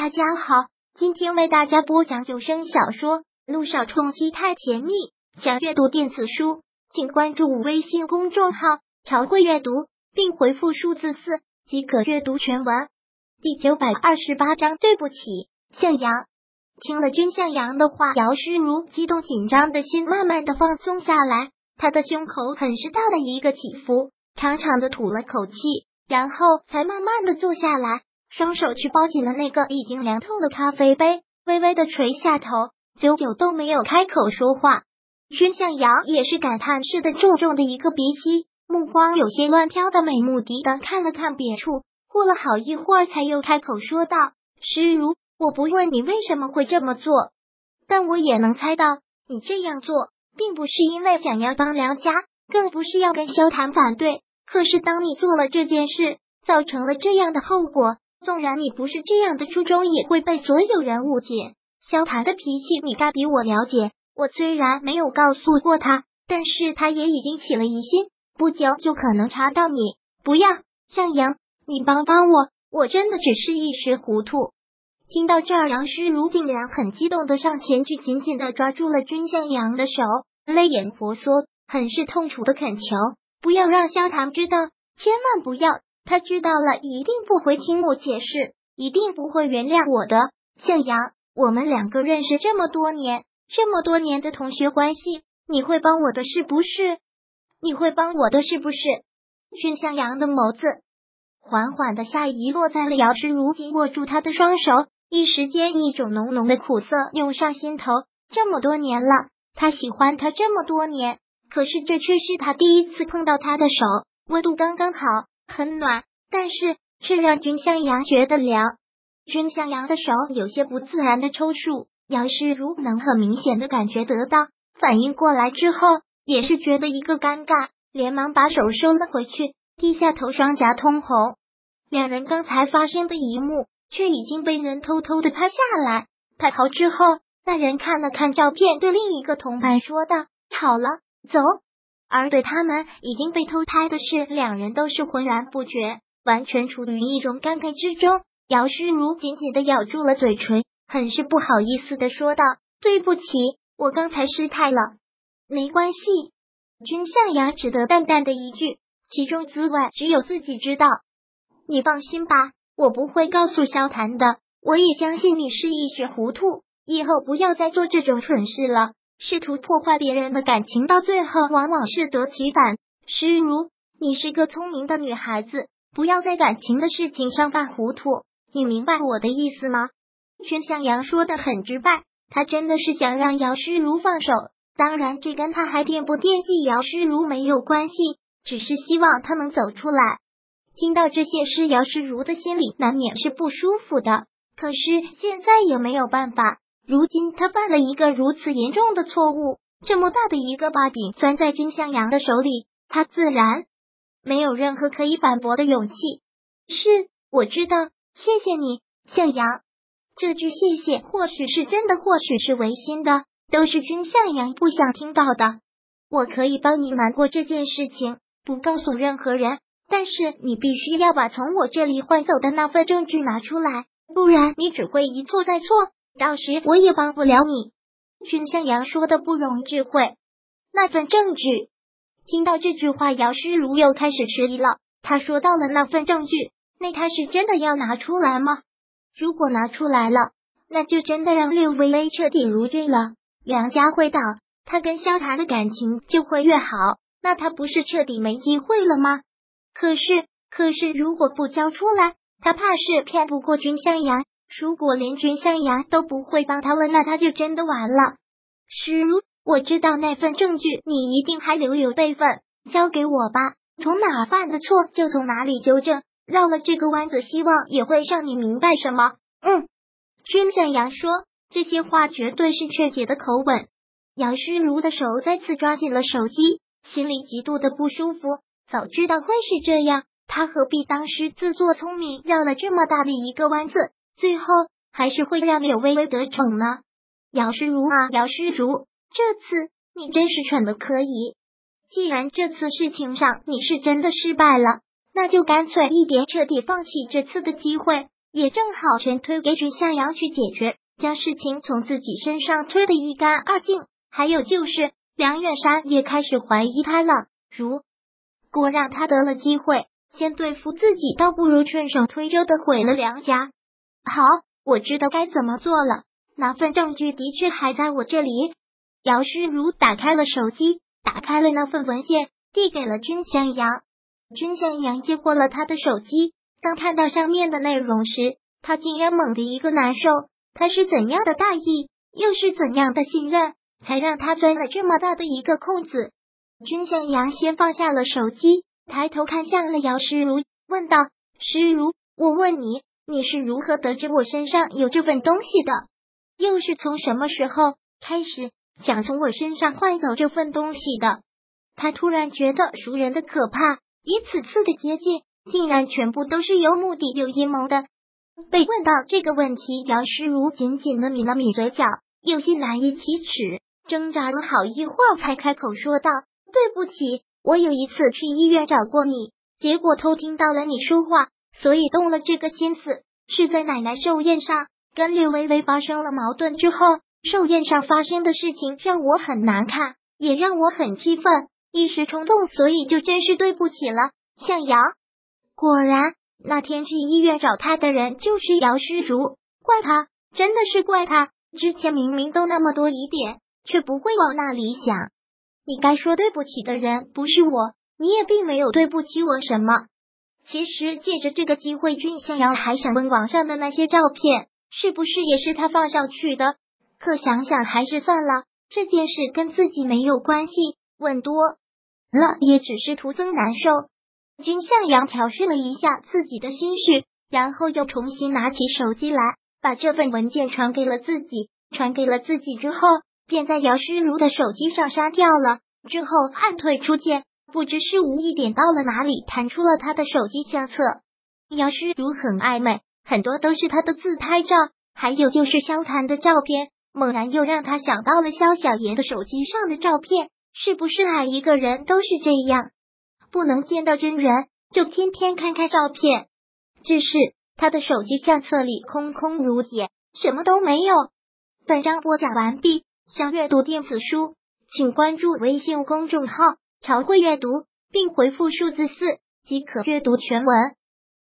大家好，今天为大家播讲有声小说《路上冲击太甜蜜》。想阅读电子书，请关注微信公众号“朝会阅读”，并回复数字四即可阅读全文。第九百二十八章，对不起，向阳。听了君向阳的话，姚诗如激动紧张的心慢慢的放松下来，他的胸口很是大的一个起伏，长长的吐了口气，然后才慢慢的坐下来。双手去抱紧了那个已经凉透的咖啡杯，微微的垂下头，久久都没有开口说话。君向阳也是感叹似的，重重的一个鼻息，目光有些乱飘的，美目的的看了看别处，过了好一会儿，才又开口说道：“诗如，我不问你为什么会这么做，但我也能猜到，你这样做并不是因为想要帮梁家，更不是要跟萧谈反对。可是当你做了这件事，造成了这样的后果。”纵然你不是这样的初衷，也会被所有人误解。萧谈的脾气，你该比我了解。我虽然没有告诉过他，但是他也已经起了疑心，不久就可能查到你。不要，向阳，你帮帮我，我真的只是一时糊涂。听到这儿，杨诗如竟然很激动的上前去，紧紧的抓住了君向阳的手，泪眼婆娑，很是痛楚的恳求：不要让萧谈知道，千万不要。他知道了，一定不会听我解释，一定不会原谅我的。向阳，我们两个认识这么多年，这么多年的同学关系，你会帮我的是不是？你会帮我的是不是？君向阳的眸子缓缓的下移，落在了姚诗如紧握住他的双手，一时间一种浓浓的苦涩涌上心头。这么多年了，他喜欢他这么多年，可是这却是他第一次碰到他的手，温度刚刚好。很暖，但是却让君向阳觉得凉。君向阳的手有些不自然的抽搐，姚诗如能很明显的感觉得到。反应过来之后，也是觉得一个尴尬，连忙把手收了回去，低下头，双颊通红。两人刚才发生的一幕，却已经被人偷偷的拍下来。拍好之后，那人看了看照片，对另一个同伴说道：“好了，走。”而对他们已经被偷拍的事，两人都是浑然不觉，完全处于一种尴尬之中。姚诗如紧紧的咬住了嘴唇，很是不好意思的说道：“对不起，我刚才失态了。”没关系，君向阳只得淡淡的一句，其中滋味只有自己知道。你放心吧，我不会告诉萧谈的。我也相信你是一时糊涂，以后不要再做这种蠢事了。试图破坏别人的感情，到最后往往适得其反。诗如，你是个聪明的女孩子，不要在感情的事情上犯糊涂。你明白我的意思吗？宣向阳说的很直白，他真的是想让姚诗如放手。当然，这跟他还惦不惦记姚诗如没有关系，只是希望他能走出来。听到这些事，姚诗如的心里难免是不舒服的，可是现在也没有办法。如今他犯了一个如此严重的错误，这么大的一个把柄攥在君向阳的手里，他自然没有任何可以反驳的勇气。是，我知道，谢谢你，向阳。这句谢谢或许是真的，或许是违心的，都是君向阳不想听到的。我可以帮你瞒过这件事情，不告诉任何人，但是你必须要把从我这里换走的那份证据拿出来，不然你只会一错再错。到时我也帮不了你。君向阳说的不容置喙，那份证据。听到这句话，姚诗如又开始迟疑了。他说到了那份证据，那他是真的要拿出来吗？如果拿出来了，那就真的让六微微彻底入罪了。梁家辉道，他跟萧谈的感情就会越好，那他不是彻底没机会了吗？可是，可是如果不交出来，他怕是骗不过君向阳。如果连君向阳都不会帮他了，那他就真的完了。诗如，我知道那份证据你一定还留有备份，交给我吧。从哪犯的错就从哪里纠正，绕了这个弯子，希望也会让你明白什么。嗯，君向阳说这些话绝对是确切的口吻。杨诗如的手再次抓紧了手机，心里极度的不舒服。早知道会是这样，他何必当时自作聪明，绕了这么大的一个弯子？最后还是会让柳微微得逞呢。姚诗如啊，姚诗如，这次你真是蠢的可以。既然这次事情上你是真的失败了，那就干脆一点，彻底放弃这次的机会。也正好全推给君向阳去解决，将事情从自己身上推得一干二净。还有就是梁远山也开始怀疑他了，如果让他得了机会先对付自己，倒不如顺手推舟的毁了梁家。好，我知道该怎么做了。那份证据的确还在我这里。姚诗如打开了手机，打开了那份文件，递给了君向阳。君向阳接过了他的手机，当看到上面的内容时，他竟然猛地一个难受。他是怎样的大意，又是怎样的信任，才让他钻了这么大的一个空子？君向阳先放下了手机，抬头看向了姚诗如，问道：“诗如，我问你，你是如何得知我身上有这份东西的？”又是从什么时候开始想从我身上换走这份东西的？他突然觉得熟人的可怕，一次次的接近，竟然全部都是有目的、有阴谋的。被问到这个问题，姚诗如紧紧的抿了抿嘴角，有些难以启齿，挣扎了好一会儿，才开口说道：“对不起，我有一次去医院找过你，结果偷听到了你说话，所以动了这个心思，是在奶奶寿宴上。”跟柳微微发生了矛盾之后，寿宴上发生的事情让我很难看，也让我很气愤，一时冲动，所以就真是对不起了，向阳。果然，那天去医院找他的人就是姚诗如，怪他，真的是怪他。之前明明都那么多疑点，却不会往那里想。你该说对不起的人不是我，你也并没有对不起我什么。其实借着这个机会，君向阳还想问网上的那些照片。是不是也是他放上去的？可想想还是算了，这件事跟自己没有关系。问多了也只是徒增难受。君向阳调试了一下自己的心绪，然后又重新拿起手机来，把这份文件传给了自己。传给了自己之后，便在姚诗如的手机上删掉了。之后按退出键，不知是无意点到了哪里，弹出了他的手机相册。姚诗如很暧昧。很多都是他的自拍照，还有就是萧谈的照片。猛然又让他想到了萧小爷的手机上的照片，是不是爱一个人都是这样？不能见到真人，就天天看看照片。只是他的手机相册里空空如也，什么都没有。本章播讲完毕，想阅读电子书，请关注微信公众号“朝会阅读”，并回复数字四即可阅读全文。